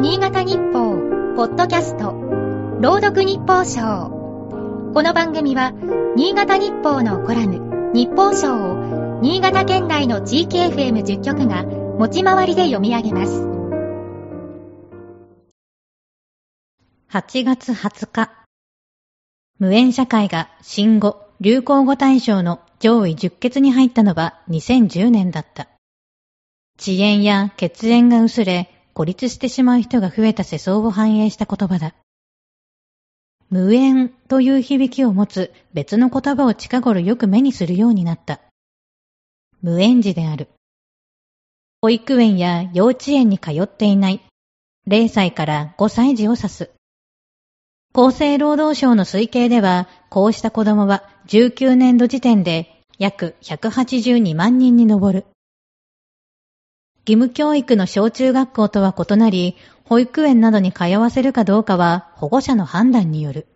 新潟日報、ポッドキャスト、朗読日報賞。この番組は、新潟日報のコラム、日報賞を、新潟県内の地域 FM10 局が、持ち回りで読み上げます。8月20日、無縁社会が新語・流行語大賞の上位10決に入ったのは2010年だった。遅延や血縁が薄れ、孤立してしまう人が増えた世相を反映した言葉だ。無縁という響きを持つ別の言葉を近頃よく目にするようになった。無縁児である。保育園や幼稚園に通っていない0歳から5歳児を指す。厚生労働省の推計では、こうした子供は19年度時点で約182万人に上る。義務教育の小中学校とは異なり、保育園などに通わせるかどうかは保護者の判断による。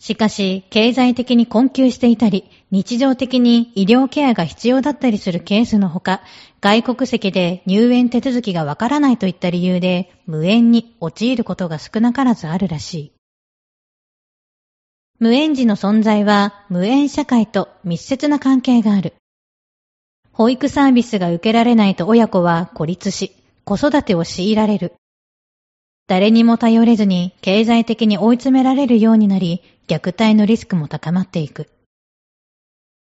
しかし、経済的に困窮していたり、日常的に医療ケアが必要だったりするケースのほか、外国籍で入園手続きがわからないといった理由で、無縁に陥ることが少なからずあるらしい。無縁児の存在は無縁社会と密接な関係がある。保育サービスが受けられないと親子は孤立し、子育てを強いられる。誰にも頼れずに経済的に追い詰められるようになり、虐待のリスクも高まっていく。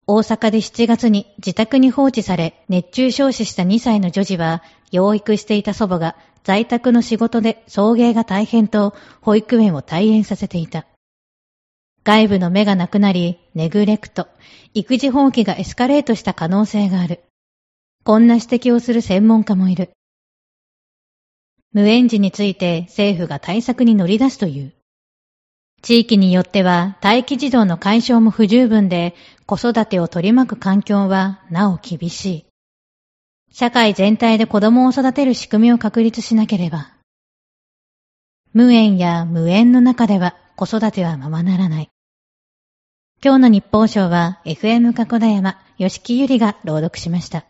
大阪で7月に自宅に放置され熱中症死した2歳の女児は、養育していた祖母が在宅の仕事で送迎が大変と保育園を退園させていた。外部の目がなくなり、ネグレクト、育児放棄がエスカレートした可能性がある。こんな指摘をする専門家もいる。無縁児について政府が対策に乗り出すという。地域によっては待機児童の解消も不十分で子育てを取り巻く環境はなお厳しい。社会全体で子供を育てる仕組みを確立しなければ。無縁や無縁の中では子育てはままならない。今日の日報賞は FM 加古田山、吉木ゆりが朗読しました。